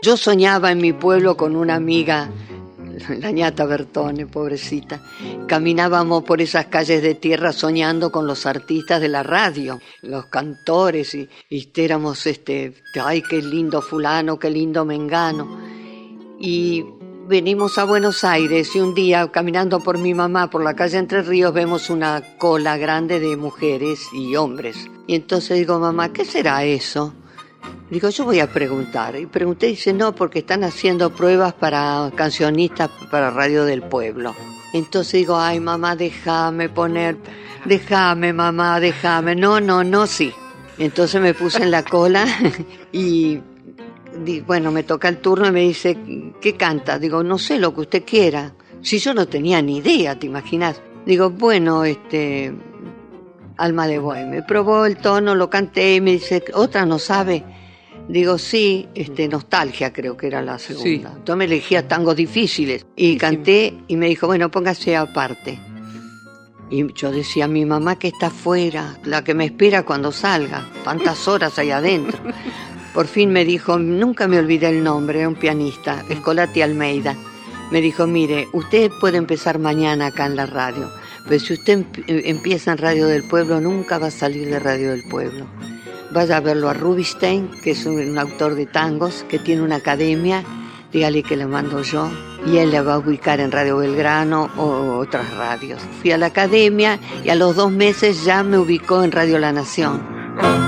Yo soñaba en mi pueblo con una amiga, la ñata Bertone, pobrecita. Caminábamos por esas calles de tierra soñando con los artistas de la radio, los cantores, y, y éramos este, ay, qué lindo fulano, qué lindo mengano. Y venimos a Buenos Aires y un día caminando por mi mamá por la calle Entre Ríos vemos una cola grande de mujeres y hombres. Y entonces digo, mamá, ¿qué será eso? Digo, yo voy a preguntar. Y pregunté y dice, no, porque están haciendo pruebas para cancionistas para Radio del Pueblo. Entonces digo, ay, mamá, déjame poner, déjame, mamá, déjame. No, no, no, sí. Entonces me puse en la cola y bueno, me toca el turno y me dice, ¿qué canta? Digo, no sé lo que usted quiera. Si yo no tenía ni idea, ¿te imaginas? Digo, bueno, este, Alma de Boy. Me probó el tono, lo canté y me dice, ¿otra no sabe? Digo, sí, este, nostalgia creo que era la segunda. Entonces me elegía tangos difíciles y canté y me dijo, bueno, póngase aparte. Y yo decía, mi mamá que está afuera, la que me espera cuando salga, tantas horas ahí adentro. Por fin me dijo, nunca me olvidé el nombre, un pianista, Escolati Almeida. Me dijo, mire, usted puede empezar mañana acá en la radio, pero si usted empieza en Radio del Pueblo, nunca va a salir de Radio del Pueblo. Vaya a verlo a Rubinstein, que es un, autor de tangos, que tiene una academia, dígale que le mando yo, y él le va a ubicar en Radio Belgrano o otras radios. Fui a la academia y a los dos meses ya me ubicó en Radio La Nación.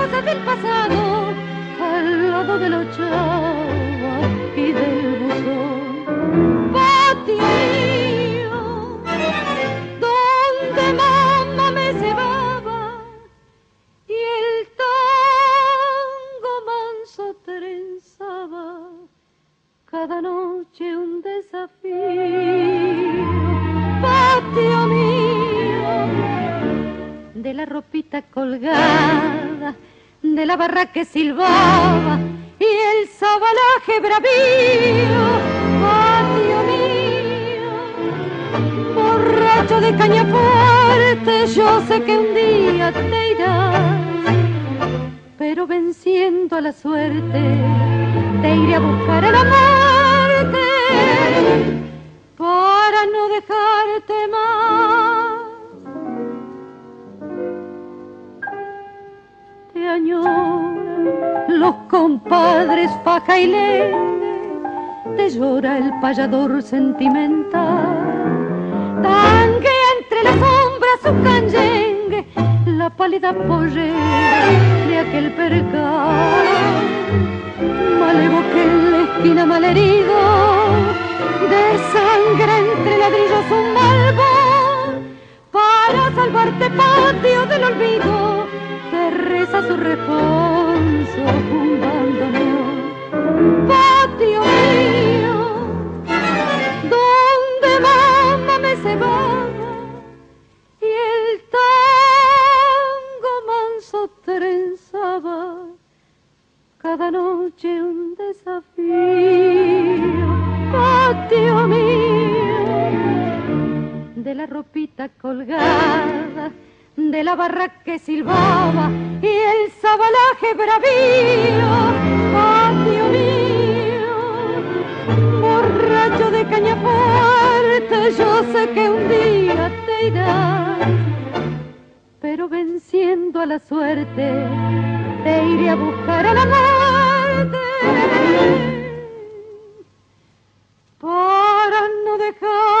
de la chava y del buzón. Patio, donde mamá me cebaba y el tango manso trenzaba cada noche un desafío. Patio mío, de la ropita colgada de la barra que silbaba sabalaje bravío, patio mío, borracho de caña fuerte, yo sé que un día te irás, pero venciendo a la suerte, te iré a buscar a la los compadres faja y te llora el payador sentimental. Tangue entre las sombras su canyengue, la pálida pollera de aquel percal. Malevo que en la esquina malherido, de sangre entre ladrillos un malvón, para salvarte patio del olvido reza su responso bandoneón. Patio mío, donde mamá me cebaba y el tango manso trenzaba cada noche un desafío. Patio mío, de la ropita colgada de la barra que silbaba y el sabalaje bravío, patio mío, borracho de caña fuerte, yo sé que un día te irás, pero venciendo a la suerte, te iré a buscar a la muerte. Para no dejar